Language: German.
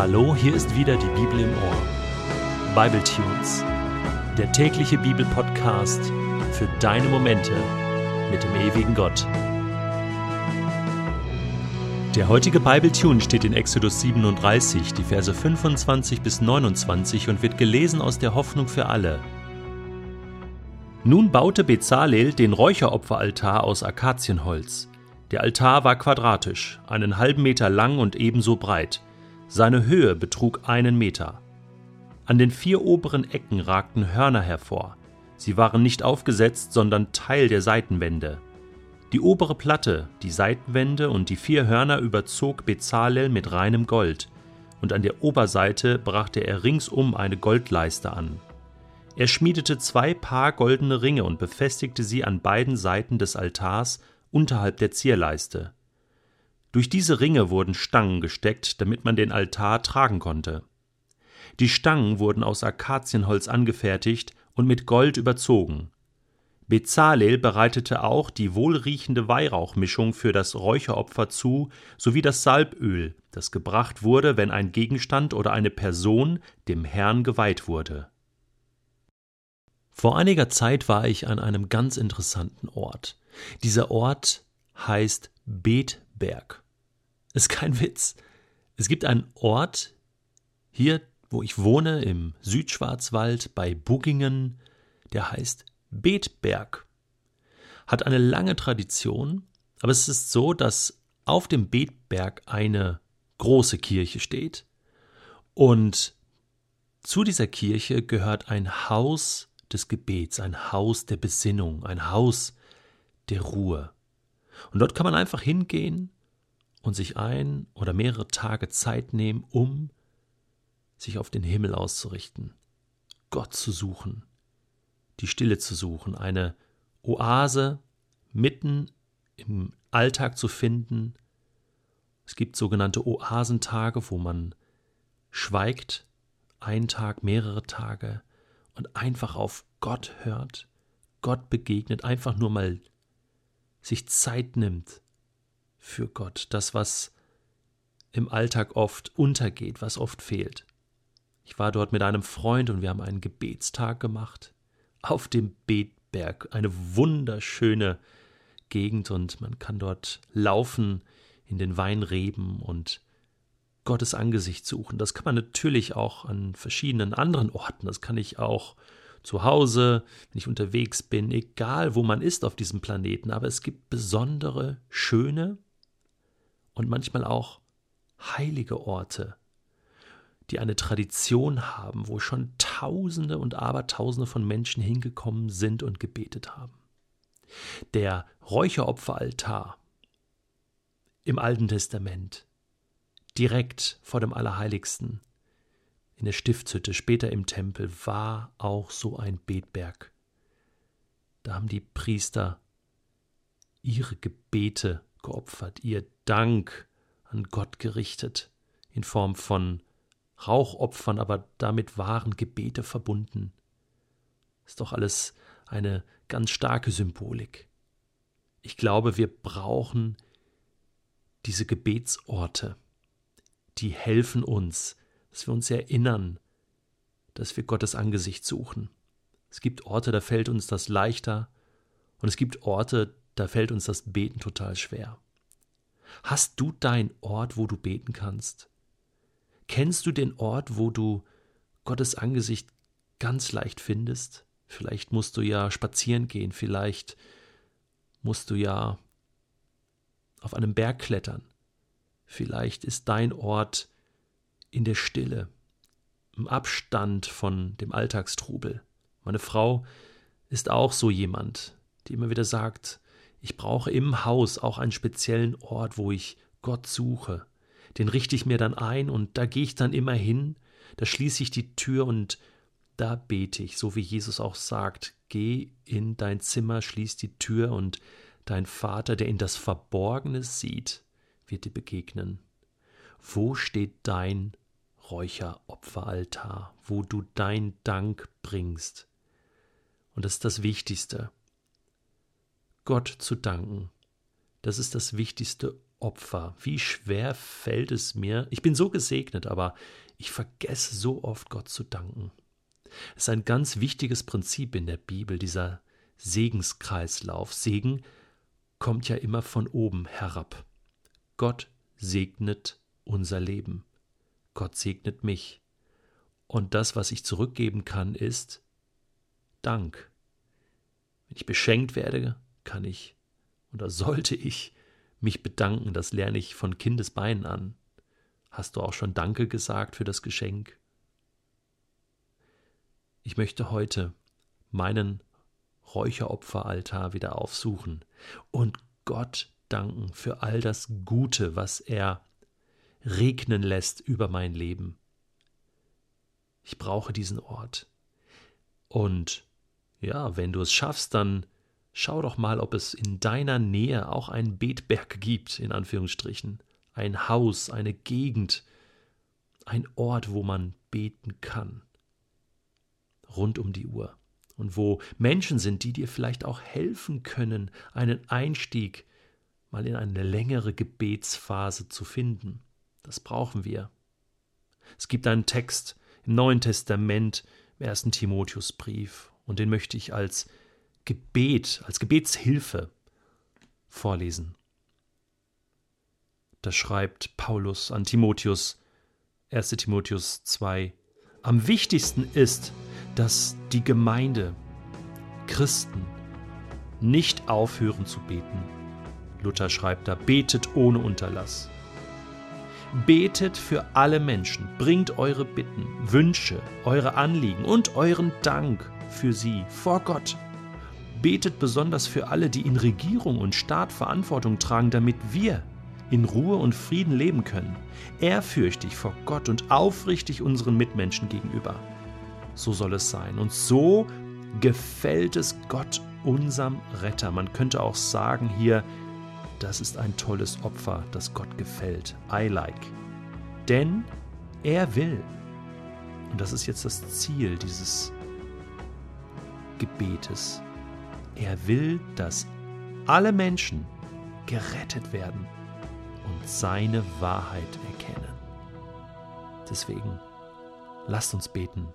Hallo, hier ist wieder die Bibel im Ohr. Bible Tunes, der tägliche Bibelpodcast für deine Momente mit dem ewigen Gott. Der heutige Bible Tune steht in Exodus 37, die Verse 25 bis 29 und wird gelesen aus der Hoffnung für alle. Nun baute Bezalel den Räucheropferaltar aus Akazienholz. Der Altar war quadratisch, einen halben Meter lang und ebenso breit. Seine Höhe betrug einen Meter. An den vier oberen Ecken ragten Hörner hervor. Sie waren nicht aufgesetzt, sondern Teil der Seitenwände. Die obere Platte, die Seitenwände und die vier Hörner überzog Bezalel mit reinem Gold, und an der Oberseite brachte er ringsum eine Goldleiste an. Er schmiedete zwei Paar goldene Ringe und befestigte sie an beiden Seiten des Altars unterhalb der Zierleiste. Durch diese Ringe wurden Stangen gesteckt, damit man den Altar tragen konnte. Die Stangen wurden aus Akazienholz angefertigt und mit Gold überzogen. Bezalel bereitete auch die wohlriechende Weihrauchmischung für das Räucheropfer zu, sowie das Salböl, das gebracht wurde, wenn ein Gegenstand oder eine Person dem Herrn geweiht wurde. Vor einiger Zeit war ich an einem ganz interessanten Ort. Dieser Ort heißt Betberg. Ist kein Witz. Es gibt einen Ort hier, wo ich wohne, im Südschwarzwald bei Buggingen, der heißt Betberg. Hat eine lange Tradition, aber es ist so, dass auf dem Betberg eine große Kirche steht und zu dieser Kirche gehört ein Haus des Gebets, ein Haus der Besinnung, ein Haus der Ruhe. Und dort kann man einfach hingehen und sich ein oder mehrere Tage Zeit nehmen, um sich auf den Himmel auszurichten, Gott zu suchen, die Stille zu suchen, eine Oase mitten im Alltag zu finden. Es gibt sogenannte Oasentage, wo man schweigt, einen Tag, mehrere Tage, und einfach auf Gott hört, Gott begegnet, einfach nur mal sich Zeit nimmt für Gott, das, was im Alltag oft untergeht, was oft fehlt. Ich war dort mit einem Freund und wir haben einen Gebetstag gemacht auf dem Betberg, eine wunderschöne Gegend und man kann dort laufen in den Weinreben und Gottes Angesicht suchen. Das kann man natürlich auch an verschiedenen anderen Orten. Das kann ich auch zu Hause, wenn ich unterwegs bin, egal wo man ist auf diesem Planeten. Aber es gibt besondere, schöne und manchmal auch heilige Orte, die eine Tradition haben, wo schon Tausende und Abertausende von Menschen hingekommen sind und gebetet haben. Der Räucheropferaltar im Alten Testament direkt vor dem Allerheiligsten, in der Stiftshütte, später im Tempel, war auch so ein Betberg. Da haben die Priester ihre Gebete geopfert, ihr Dank an Gott gerichtet, in Form von Rauchopfern, aber damit waren Gebete verbunden. Ist doch alles eine ganz starke Symbolik. Ich glaube, wir brauchen diese Gebetsorte die helfen uns, dass wir uns erinnern, dass wir Gottes Angesicht suchen. Es gibt Orte, da fällt uns das leichter, und es gibt Orte, da fällt uns das Beten total schwer. Hast du deinen Ort, wo du beten kannst? Kennst du den Ort, wo du Gottes Angesicht ganz leicht findest? Vielleicht musst du ja spazieren gehen, vielleicht musst du ja auf einem Berg klettern. Vielleicht ist dein Ort in der Stille, im Abstand von dem Alltagstrubel. Meine Frau ist auch so jemand, die immer wieder sagt, ich brauche im Haus auch einen speziellen Ort, wo ich Gott suche. Den richte ich mir dann ein und da gehe ich dann immer hin, da schließe ich die Tür und da bete ich, so wie Jesus auch sagt, geh in dein Zimmer, schließ die Tür und dein Vater, der in das Verborgene sieht, wird dir begegnen. Wo steht dein Räucheropferaltar, wo du dein Dank bringst? Und das ist das Wichtigste. Gott zu danken, das ist das wichtigste Opfer. Wie schwer fällt es mir. Ich bin so gesegnet, aber ich vergesse so oft Gott zu danken. Es ist ein ganz wichtiges Prinzip in der Bibel, dieser Segenskreislauf. Segen kommt ja immer von oben herab. Gott segnet unser Leben. Gott segnet mich. Und das, was ich zurückgeben kann, ist Dank. Wenn ich beschenkt werde, kann ich oder sollte ich mich bedanken. Das lerne ich von Kindesbeinen an. Hast du auch schon Danke gesagt für das Geschenk? Ich möchte heute meinen Räucheropferaltar wieder aufsuchen und Gott danken für all das Gute, was er regnen lässt über mein Leben. Ich brauche diesen Ort. Und ja, wenn du es schaffst, dann schau doch mal, ob es in deiner Nähe auch einen Betberg gibt, in Anführungsstrichen. Ein Haus, eine Gegend, ein Ort, wo man beten kann. Rund um die Uhr. Und wo Menschen sind, die dir vielleicht auch helfen können, einen Einstieg mal in eine längere Gebetsphase zu finden. Das brauchen wir. Es gibt einen Text im Neuen Testament, im ersten Timotheusbrief, und den möchte ich als Gebet, als Gebetshilfe vorlesen. Da schreibt Paulus an Timotheus, 1 Timotheus 2, am wichtigsten ist, dass die Gemeinde, Christen, nicht aufhören zu beten. Luther schreibt da, betet ohne Unterlass. Betet für alle Menschen, bringt eure Bitten, Wünsche, eure Anliegen und euren Dank für sie vor Gott. Betet besonders für alle, die in Regierung und Staat Verantwortung tragen, damit wir in Ruhe und Frieden leben können, ehrfürchtig vor Gott und aufrichtig unseren Mitmenschen gegenüber. So soll es sein. Und so gefällt es Gott, unserem Retter. Man könnte auch sagen hier, das ist ein tolles Opfer, das Gott gefällt. I like. Denn er will. Und das ist jetzt das Ziel dieses Gebetes. Er will, dass alle Menschen gerettet werden und seine Wahrheit erkennen. Deswegen lasst uns beten.